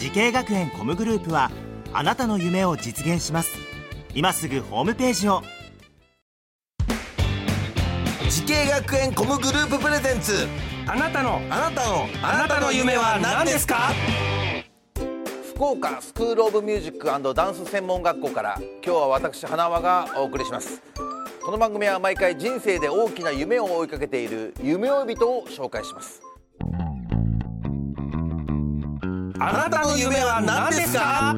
滋慶学園 COMグループはあなたの夢を実現します。今すぐホームページを。滋慶学園 COMグループ presents。あなたの。あなたの。あなたの夢は何ですか？福岡スクールオブミュージックダンス専門学校から今日は私花輪がお送りします。この番組は毎回人生で大きな夢を追いかけている夢追い人を紹介しますあなたの夢は何ですか？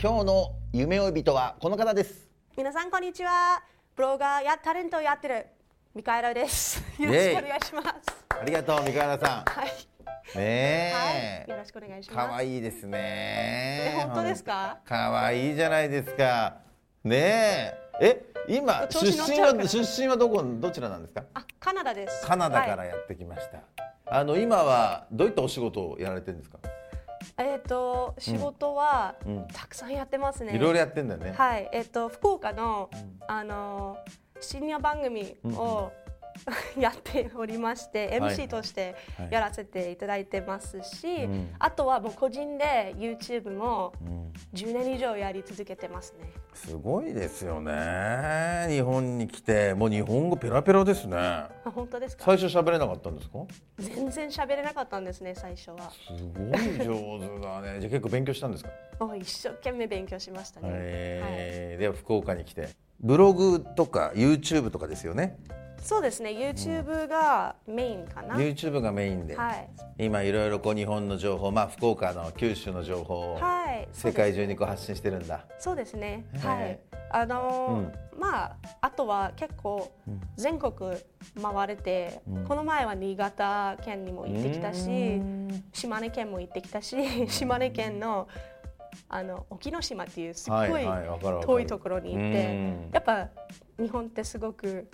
今日の夢追い人はこの方です皆さんこんにちは。ブロガーやタレントをやってるミカエラです。よろしくお願いします。ありがとう三河原さんはい。ねえ、はい。よろしくお願いします。可愛いですねえ本当ですか？可愛いじゃないですかねええ今調出身は出身はどこどちらなんですか？あ、カナダです。カナダかはいらやってきました、あの今はどういったお仕事をやられてるんですか、えっ、と仕事は、うん。たくさんやってますね。いろいろやってんだよね、はい。えっ、と福岡の、あの深夜番組を、やっておりまして、はい。MC としてはい。やらせていただいてますし、うん。あとはもう個人で YouTube もうん。10年以上やり続けてますね。すごいですよね。日本に来てもう日本語ペラペラですね。あ本当ですか？最初喋れなかったんですか？全然喋れなかったんですね最初は。すごい上手だね。じゃあ結構勉強したんですか、一生懸命勉強しましたね、えー。では福岡に来て。ブログとか YouTube とかですよね。はい、そうですね。YouTube がメインかな、YouTube がメインで、はい。今いろいろこう日本の情報まあ福岡の九州の情報をはい。世界中にこう発信してるんだ、そうですね。はい。あのーまああとは結構全国回れて、この前は新潟県にも行ってきたし島根県も行ってきたし島根県のあの沖ノ島っていうすっごい遠いところに行って、うん。やっぱ日本ってすごく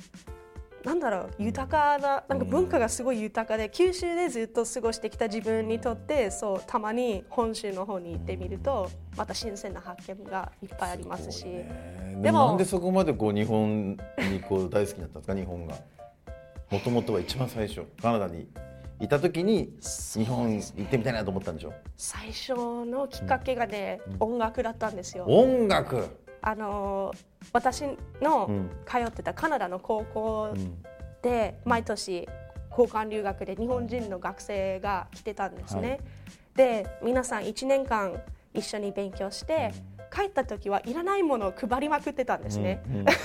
なんだろう豊かななんか文化がすごい豊かで、九州でずっと過ごしてきた自分にとってそうたまに本州の方に行ってみるとまた新鮮な発見がいっぱいありますし。えーでもなんでそこまでこう日本にこう大好きになったんですか日本が。もともとは一番最初カナダにいた時に日本行ってみたいなと思ったんでしょ？最初のきっかけがね、音楽だったんですよ。音楽あの私のん。通ってたカナダの高校で毎年交換留学で日本人の学生が来てたんですね。はい。で皆さん1年間一緒に勉強して、帰った時はいらないものを配りまくってたんですね。うんはいはい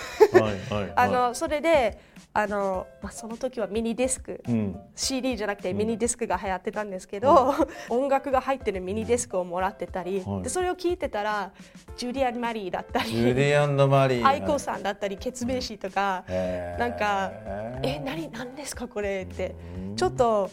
あのそれであの、まあ、その時はミニディスク、うん。CD じゃなくてミニディスクが流行ってたんですけど、音楽が入ってるミニディスクをもらってたり、はい。でそれを聞いてたら JUDY AND MARYだったり JUDY AND ド MARY。aikoさんだったりケツメイシとか、へー。なんか「え何何ですかこれ」ってちょっと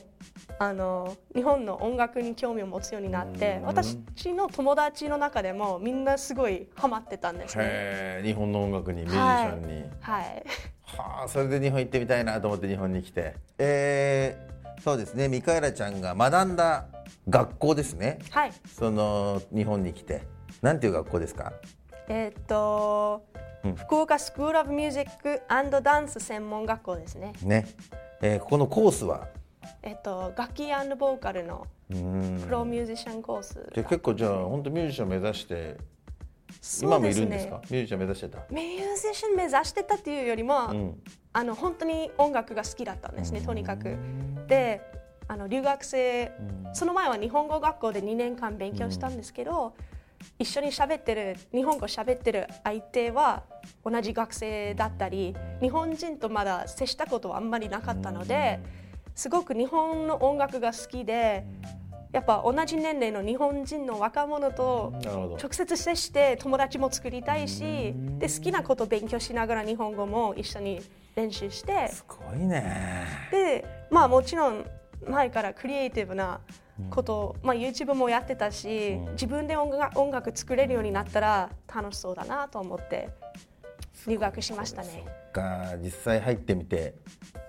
あの日本の音楽に興味を持つようになって私の友達の中でもみんなすごいハマってたんですね。日本の音楽にミュージシャンに、はい。はあそれで日本行ってみたいなと思って日本に来て。えー、そうですね。ミカエラちゃんが学んだ学校ですね。はい。その日本に来て。なんていう学校ですか？えーっと、福岡スクール・オブ・ミュージックダンス専門学校ですね。ね、えーここのコースは？えーっと、楽器ボーカルのプロミュージシャンコース。じゃあ結構じゃあ本当ミュージシャン目指して今もいるんですか？ねミュージシャン目指してた？ミュージシャン目指してたっていうよりも、ん。あの本当に音楽が好きだったんですね、とにかく。であの留学生、その前は日本語学校で2年間勉強したんですけど、一緒に喋ってる日本語喋ってる相手は同じ学生だったり日本人とまだ接したことはあんまりなかったのですごく日本の音楽が好きでやっぱ同じ年齢の日本人の若者と直接接して友達も作りたいしで好きなことを勉強しながら日本語も一緒に練習して。すごいね。でまあもちろん前からクリエイティブなこと、まあ、YouTube もやってたし、自分で音楽音楽作れるようになったら楽しそうだなと思って留学しましたね。が実際入ってみて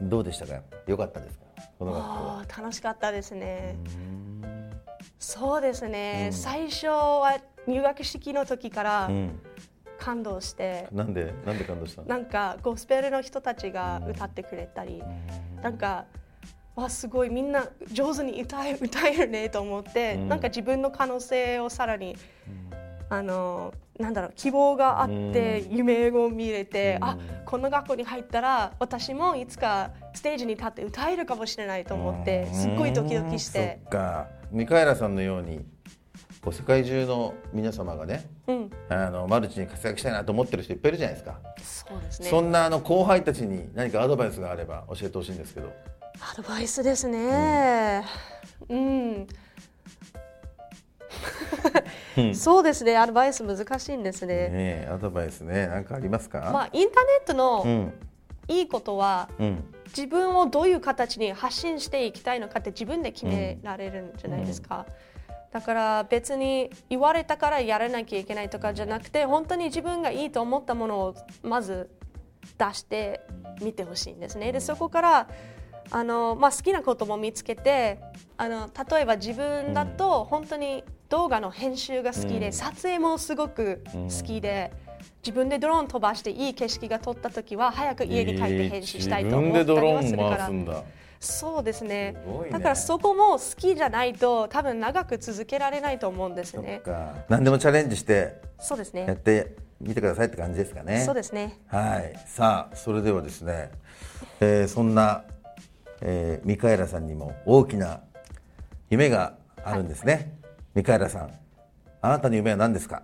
どうでしたか？良かったですか？この楽しかったですね。そうですね、最初は入学式の時からうん。感動して、なんでなんで感動したの？なんかゴスペルの人たちが歌ってくれたり、なんかわすごいみんな上手に歌え歌えるねと思って、うん。なんか自分の可能性をさらに、あのなんだろう希望があって、夢を見れて、あこの学校に入ったら私もいつかステージに立って歌えるかもしれないと思ってすっごいドキドキして。そっかミカエラさんのようにこう世界中の皆様がねうん。あのマルチに活躍したいなと思ってる人いっぱいいるじゃないですか、そうですね。そんなあの後輩たちに何かアドバイスがあれば教えてほしいんですけど。アドバイスですね。うん。そうですね。アドバイス難しいんですね。ねえアドバイスね何かありますか、まあインターネットうのん。いいことは、うん自分をどういう形に発信していきたいのかって自分で決められるんじゃないですか。だから別に言われたからやらなきゃいけないとかじゃなくて本当に自分がいいと思ったものをまず出してみてほしいんですね。でそこからあの、まあ、好きなことも見つけてあの例えば自分だと本当に動画の編集が好きで、撮影もすごく好きで。自分でドローン飛ばしていい景色が撮った時は早く家に帰って編集したいと思ったりはするから、自分でドローン回すんだ。そうですね。ね。だからそこも好きじゃないと多分長く続けられないと思うんですね。か。何でもチャレンジしてそうですやっねてみてくださいって感じですかね。そうですね。はい。さあそれではですね、えーそんな、えーミカエラさんにも大きな夢があるんですね、ミカエラさんあなたの夢は何ですか？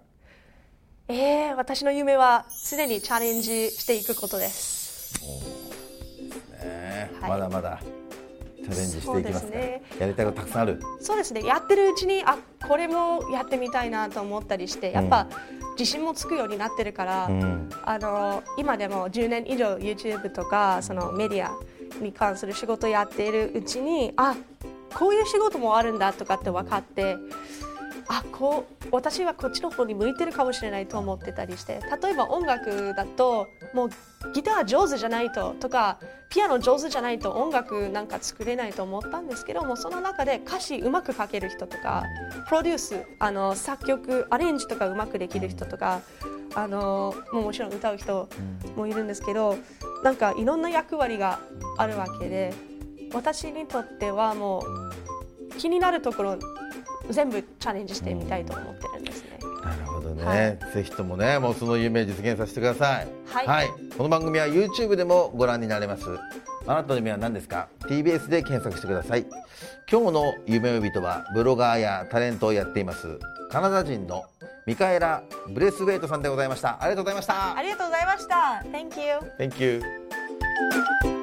えー、私の夢は常にチャレンジしていくことです。ね。はい。まだまだチャレンジしていきますね。やりたいことたくさんある。そうですね。やってるうちにあこれもやってみたいなと思ったりしてやっぱ自信もつくようになってるから、ん。あの今でも10年以上 YouTube とかそのメディアに関する仕事をやっているうちにあこういう仕事もあるんだとかって分かってあこう私はこっちの方に向いてるかもしれないと思ってたりして例えば音楽だともうギター上手じゃないととかピアノ上手じゃないと音楽なんか作れないと思ったんですけどもその中で歌詞うまく書ける人とかプロデュースあの作曲アレンジとかうまくできる人とかあのもうもちろん歌う人もいるんですけどなんかいろんな役割があるわけで私にとってはもう気になるところ全部チャレンジしてみたいと思ってるんですね。なるほどね、はい。ぜひともねもうその夢実現させてください。はい。この番組は YouTube でもご覧になれます。あなたの夢は何ですか？TBS で検索してください。今日の夢呼人はブロガーやタレントをやっています。カナダ人のミカエラ・ブレスウェイトさんでございました。ありがとうございました。ありがとうございました。Thank you. Thank you